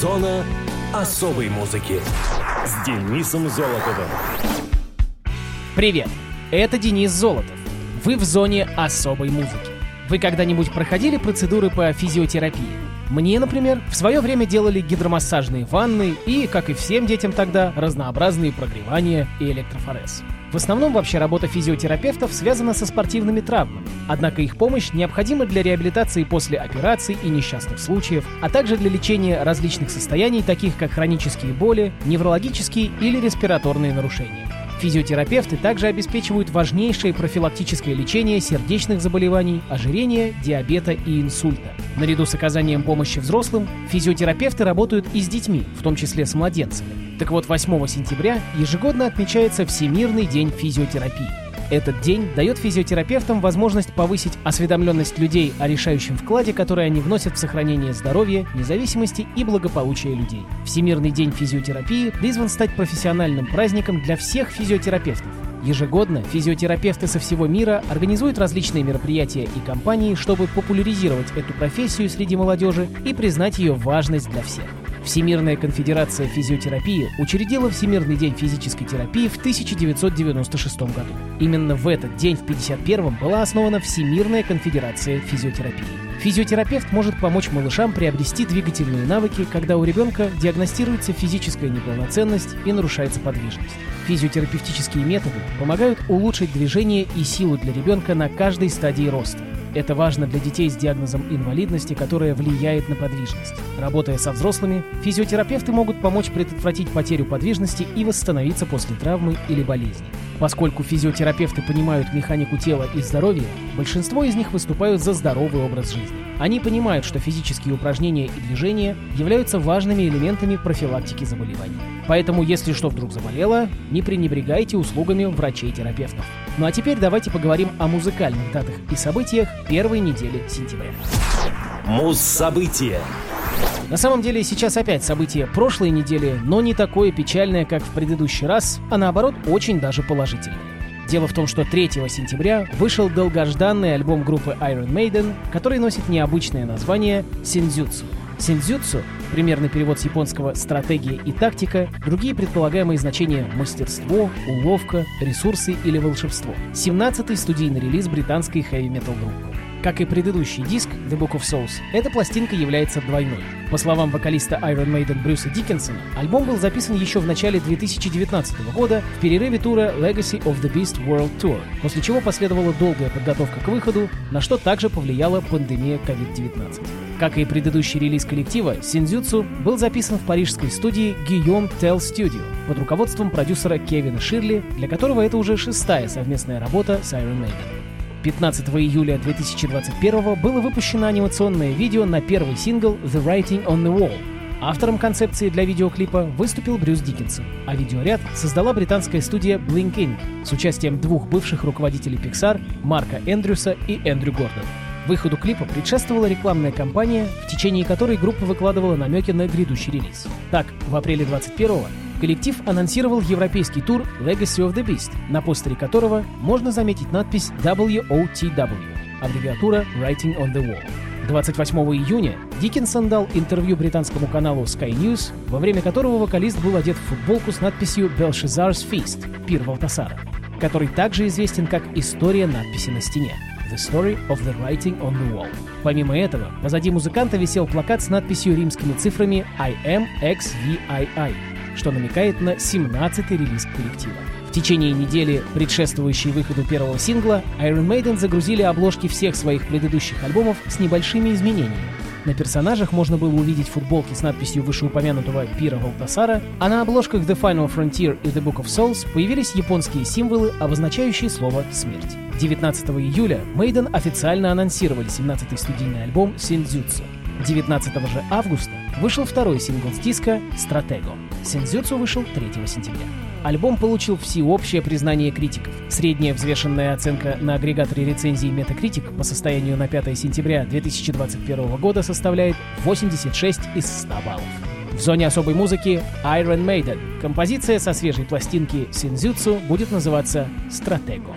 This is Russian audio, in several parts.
Зона особой музыки с Денисом Золотовым. Привет, это Денис Золотов. Вы в зоне особой музыки. Вы когда-нибудь проходили процедуры по физиотерапии? Мне, например, в свое время делали гидромассажные ванны и, как и всем детям тогда, разнообразные прогревания и электрофорез. В основном вообще работа физиотерапевтов связана со спортивными травмами, однако их помощь необходима для реабилитации после операций и несчастных случаев, а также для лечения различных состояний, таких как хронические боли, неврологические или респираторные нарушения. Физиотерапевты также обеспечивают важнейшее профилактическое лечение сердечных заболеваний, ожирения, диабета и инсульта. Наряду с оказанием помощи взрослым, физиотерапевты работают и с детьми, в том числе с младенцами. Так вот, 8 сентября ежегодно отмечается Всемирный день физиотерапии. Этот день дает физиотерапевтам возможность повысить осведомленность людей о решающем вкладе, который они вносят в сохранение здоровья, независимости и благополучия людей. Всемирный день физиотерапии призван стать профессиональным праздником для всех физиотерапевтов. Ежегодно физиотерапевты со всего мира организуют различные мероприятия и кампании, чтобы популяризировать эту профессию среди молодежи и признать ее важность для всех. Всемирная конфедерация физиотерапии учредила Всемирный день физической терапии в 1996 году. Именно в этот день, в 1951 была основана Всемирная конфедерация физиотерапии. Физиотерапевт может помочь малышам приобрести двигательные навыки, когда у ребенка диагностируется физическая неполноценность и нарушается подвижность. Физиотерапевтические методы помогают улучшить движение и силу для ребенка на каждой стадии роста. Это важно для детей с диагнозом инвалидности, которая влияет на подвижность. Работая со взрослыми, физиотерапевты могут помочь предотвратить потерю подвижности и восстановиться после травмы или болезни. Поскольку физиотерапевты понимают механику тела и здоровья, большинство из них выступают за здоровый образ жизни. Они понимают, что физические упражнения и движения являются важными элементами профилактики заболеваний. Поэтому, если что вдруг заболело, не пренебрегайте услугами врачей-терапевтов. Ну а теперь давайте поговорим о музыкальных датах и событиях первой недели сентября. Муз-события. На самом деле сейчас опять событие прошлой недели, но не такое печальное, как в предыдущий раз, а наоборот очень даже положительное. Дело в том, что 3 сентября вышел долгожданный альбом группы Iron Maiden, который носит необычное название «Синдзюцу». Синдзюцу — примерный перевод с японского «стратегия и тактика», другие предполагаемые значения — мастерство, уловка, ресурсы или волшебство. 17-й студийный релиз британской хэви-метал группы. Как и предыдущий диск The Book of Souls, эта пластинка является двойной. По словам вокалиста Iron Maiden Брюса Диккенсона, альбом был записан еще в начале 2019 года в перерыве тура Legacy of the Beast World Tour, после чего последовала долгая подготовка к выходу, на что также повлияла пандемия COVID-19. Как и предыдущий релиз коллектива, Синдзюцу был записан в парижской студии Guillaume Tell Studio под руководством продюсера Кевина Ширли, для которого это уже шестая совместная работа с Iron Maiden. 15 июля 2021 было выпущено анимационное видео на первый сингл «The Writing on the Wall». Автором концепции для видеоклипа выступил Брюс Диккенсон, а видеоряд создала британская студия Blink Inc. с участием двух бывших руководителей Pixar Марка Эндрюса и Эндрю Гордона. Выходу клипа предшествовала рекламная кампания, в течение которой группа выкладывала намеки на грядущий релиз. Так, в апреле 21-го коллектив анонсировал европейский тур Legacy of the Beast, на постере которого можно заметить надпись WOTW, аббревиатура Writing on the Wall. 28 июня Диккенсон дал интервью британскому каналу Sky News, во время которого вокалист был одет в футболку с надписью Belshazzar's Feast – Пир Валтасара, который также известен как «История надписи на стене». The Story of the Writing on the Wall. Помимо этого, позади музыканта висел плакат с надписью римскими цифрами I am XVII, что намекает на 17-й релиз коллектива. В течение недели, предшествующей выходу первого сингла, Iron Maiden загрузили обложки всех своих предыдущих альбомов с небольшими изменениями. На персонажах можно было увидеть футболки с надписью вышеупомянутого Пира Валтасара, а на обложках The Final Frontier и The Book of Souls появились японские символы, обозначающие слово «смерть». 19 июля Мейден официально анонсировали 17-й студийный альбом «Синдзюцу». 19 же августа вышел второй сингл с диска «Стратего». «Синдзюцу» вышел 3 сентября. Альбом получил всеобщее признание критиков. Средняя взвешенная оценка на агрегаторе рецензий Metacritic по состоянию на 5 сентября 2021 года составляет 86 из 100 баллов. В зоне особой музыки Iron Maiden. Композиция со свежей пластинки Синзюцу будет называться «Стратего».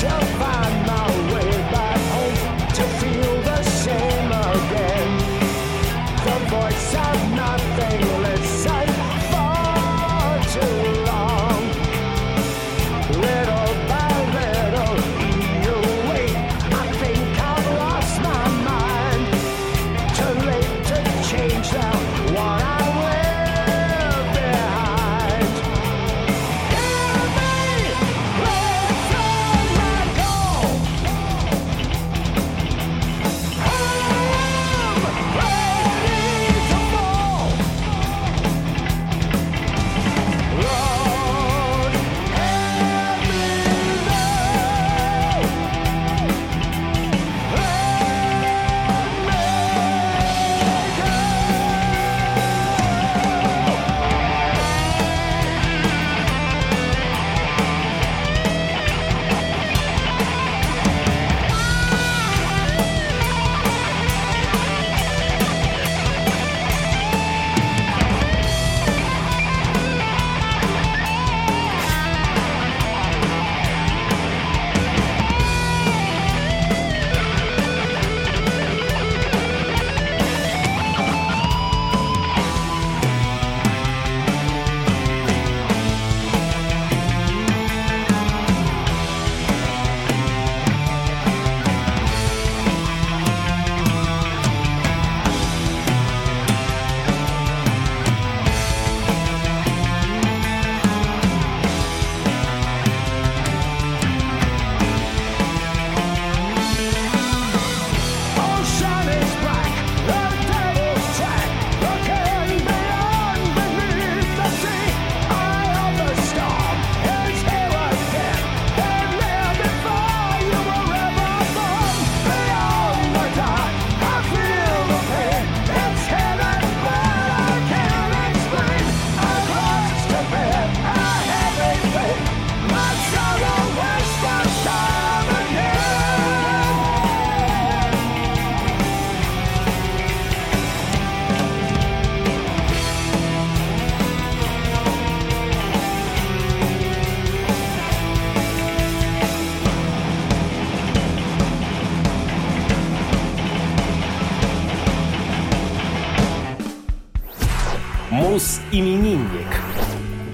Don't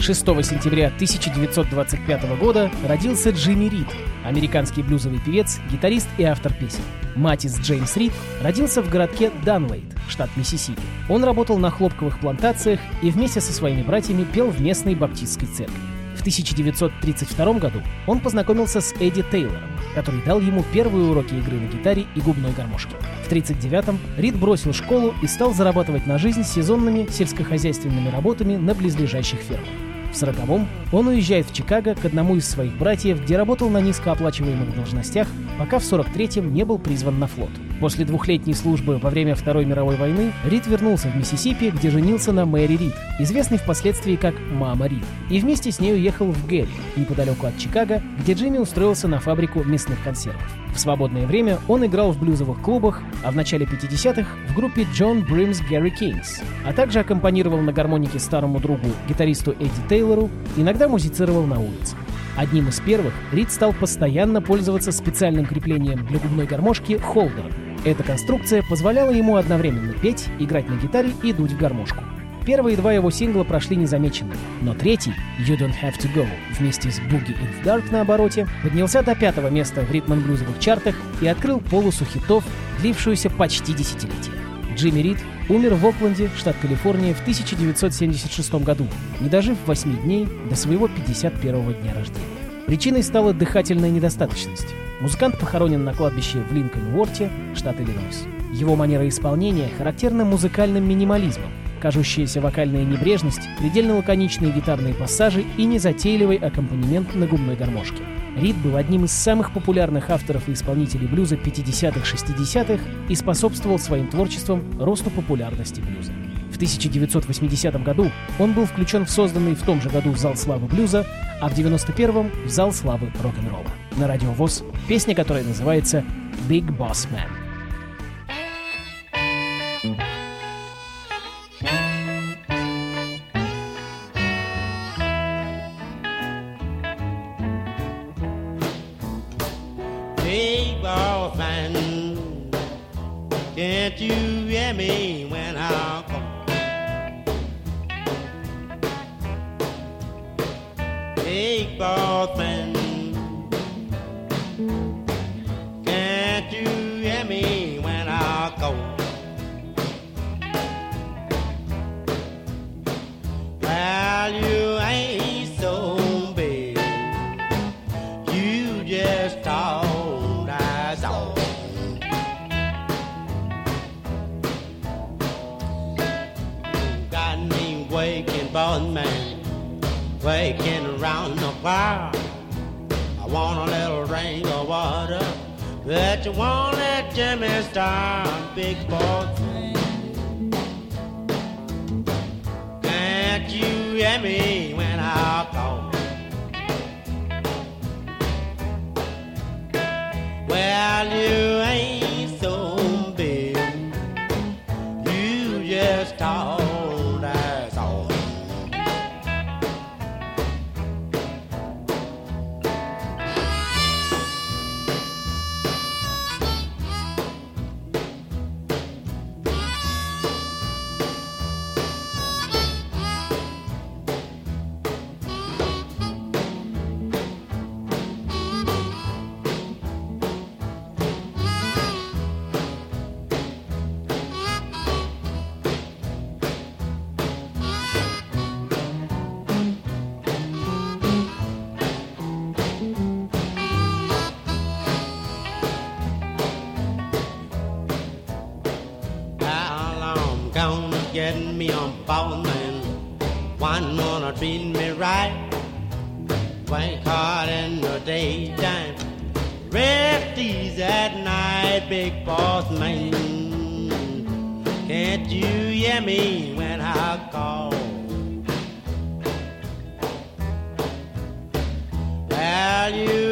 6 сентября 1925 года родился Джимми Рид, американский блюзовый певец, гитарист и автор песен. Матис Джеймс Рид родился в городке Данлейд, штат Миссисипи. Он работал на хлопковых плантациях и вместе со своими братьями пел в местной баптистской церкви. В 1932 году он познакомился с Эдди Тейлором, который дал ему первые уроки игры на гитаре и губной гармошке. В 1939-м Рид бросил школу и стал зарабатывать на жизнь сезонными сельскохозяйственными работами на близлежащих фермах. В сороковом он уезжает в Чикаго к одному из своих братьев, где работал на низкооплачиваемых должностях, пока в 43-м не был призван на флот. После двухлетней службы во время Второй мировой войны Рид вернулся в Миссисипи, где женился на Мэри Рид, известной впоследствии как Мама Рид, и вместе с ней уехал в Гэри, неподалеку от Чикаго, где Джимми устроился на фабрику мясных консервов. В свободное время он играл в блюзовых клубах, а в начале 50-х в группе John Brim's Gary Kings, а также аккомпанировал на гармонике старому другу, гитаристу Эдди Тейлору, иногда музицировал на улице. Одним из первых Рид стал постоянно пользоваться специальным креплением для губной гармошки холдером. Эта конструкция позволяла ему одновременно петь, играть на гитаре и дуть в гармошку. Первые два его сингла прошли незамеченными, но третий, You Don't Have To Go, вместе с Boogie in the Dark на обороте, поднялся до пятого места в ритм-блюзовых чартах и открыл полосу хитов, длившуюся почти десятилетие. Джимми Рид умер в Окленде, штат Калифорния, в 1976 году, не дожив 8 дней до своего 51-го дня рождения. Причиной стала дыхательная недостаточность. Музыкант похоронен на кладбище в Линкольн-Уорте, штат Иллинойс. Его манера исполнения характерна музыкальным минимализмом, кажущаяся вокальная небрежность, предельно лаконичные гитарные пассажи и незатейливый аккомпанемент на губной гармошке. Рид был одним из самых популярных авторов и исполнителей блюза 50-х-60-х и способствовал своим творчеством росту популярности блюза. В 1980 году он был включен в созданный в том же году Зал славы блюза, а в 91-м в Зал славы рок-н-ролла. На радио ВОЗ песня, которая называется «Big Boss Man». Can't you hear me when I come? Big boss man, you won't let Jimmy start, big man. Can't you hear me when I call? Get me on phone man? One wanna treat me right. Work hard in the daytime. Rest easy at night, big boss man. Can't you hear me when I call? Well, you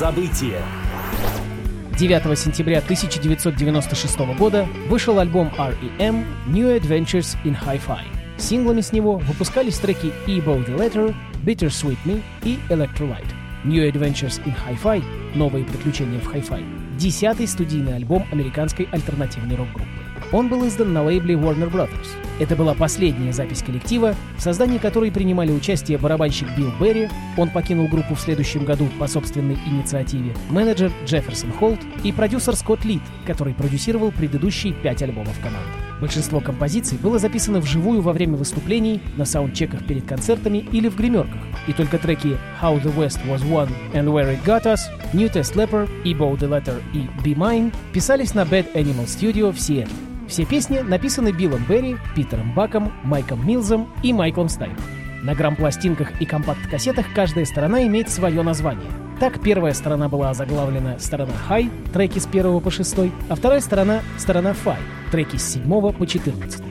Муз-события 9 сентября 1996 года вышел альбом R.E.M. New Adventures in Hi-Fi. Синглами с него выпускались треки E-Bow the Letter, Bittersweet Me и Electrolyte. New Adventures in Hi-Fi — Новые приключения в Hi-Fi — десятый студийный альбом американской альтернативной рок-группы. Он был издан на лейбле Warner Brothers. Это была последняя запись коллектива, в создании которой принимали участие барабанщик Билл Берри, он покинул группу в следующем году по собственной инициативе, менеджер Джефферсон Холт и продюсер Скотт Лид, который продюсировал предыдущие пять альбомов команды. Большинство композиций было записано вживую во время выступлений, на саундчеках перед концертами или в гримерках, и только треки How the West Was Won and Where It Got Us, New Test Leper, Ebo the Letter и Be Mine писались на Bad Animal Studio в Сиэтле. Все песни написаны Биллом Берри, Питером Баком, Майком Милзом и Майклом Стайном. На грамм-пластинках и компакт-кассетах каждая сторона имеет свое название. Так, первая сторона была озаглавлена «Сторона High», треки с 1 по 6, а вторая сторона — «Сторона Fi», треки с 7 по 14.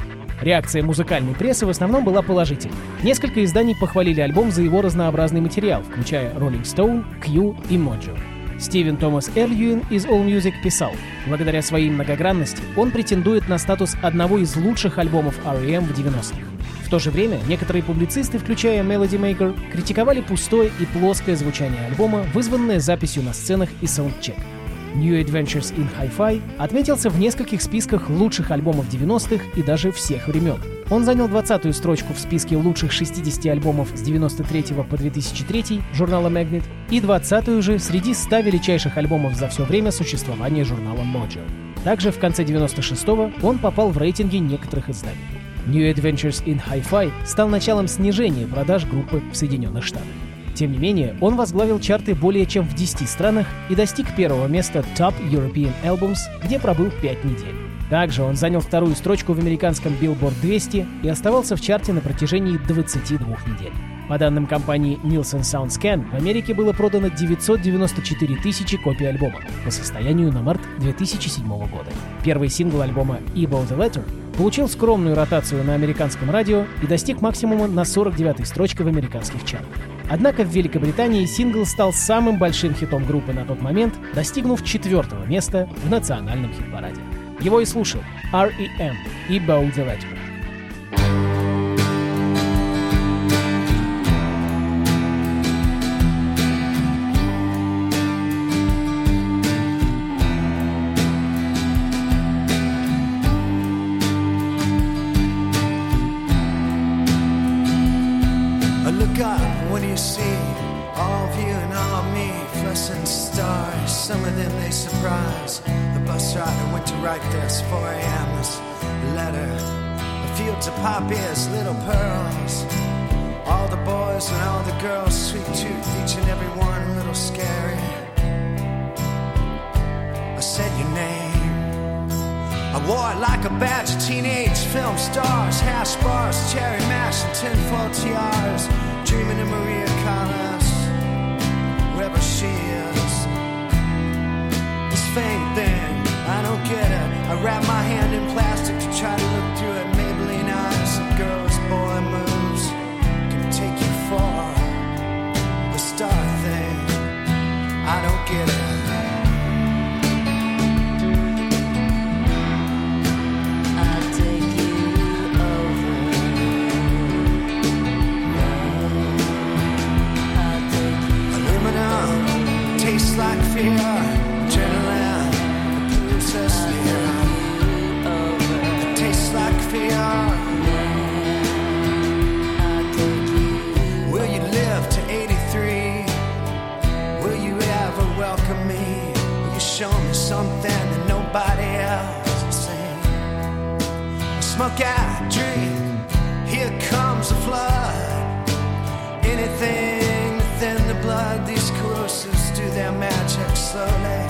Реакция музыкальной прессы в основном была положительной. Несколько изданий похвалили альбом за его разнообразный материал, включая Rolling Stone, Q и Mojo. Стивен Томас Эльюин из All Music писал, благодаря своей многогранности он претендует на статус одного из лучших альбомов R.E.M. в 90-х. В то же время некоторые публицисты, включая Melody Maker, критиковали пустое и плоское звучание альбома, вызванное записью на сценах и саундчек. New Adventures in Hi-Fi отметился в нескольких списках лучших альбомов 90-х и даже всех времен. Он занял 20-ю строчку в списке лучших 60 альбомов с 93 по 2003 журнала Magnet и 20-ю же среди 100 величайших альбомов за все время существования журнала Mojo. Также в конце 96-го он попал в рейтинги некоторых изданий. New Adventures in Hi-Fi стал началом снижения продаж группы в Соединенных Штатах. Тем не менее, он возглавил чарты более чем в 10 странах и достиг первого места Top European Albums, где пробыл 5 недель. Также он занял вторую строчку в американском Billboard 200 и оставался в чарте на протяжении 22 недель. По данным компании Nielsen SoundScan, в Америке было продано 994 тысячи копий альбома по состоянию на март 2007 года. Первый сингл альбома «Evil the Letter» получил скромную ротацию на американском радио и достиг максимума на 49-й строчке в американских чартах. Однако в Великобритании сингл стал самым большим хитом группы на тот момент, достигнув четвертого места в национальном хит-параде. Его и слушал R.E.M. и Bow the tooth, each and every one a little scary. I said your name. I wore it like a badge of teenage film stars, hash bars, cherry mash, and tinfoil tiaras. Dreaming of Maria Callas, wherever she is. This fame thing, I don't get it. I wrap my hand in plastic to try to look through it. Like fear. Adrenaline, the process here. It tastes like fear. Will you live to 83? Will you ever welcome me? Will you show me something that nobody else has seen? Smoke out, drink. Here comes the flood. Anything do their magic slowly,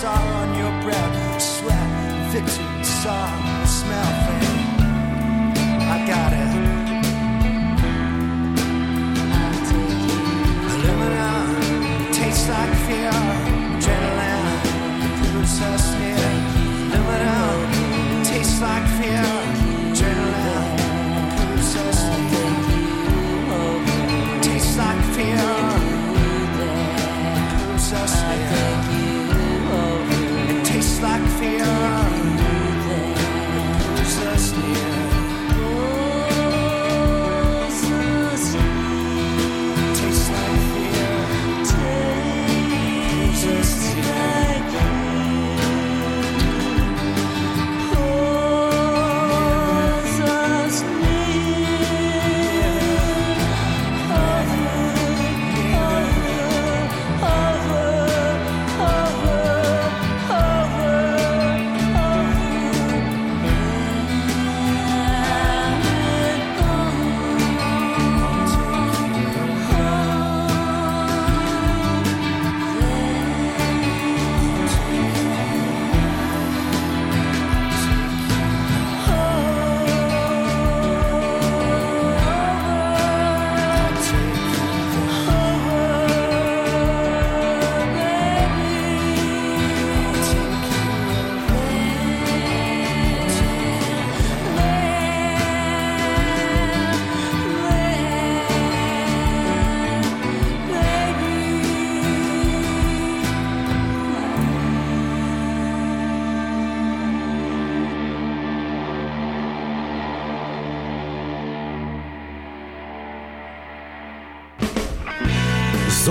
saw on your breath, sweat, victory, saw, smell.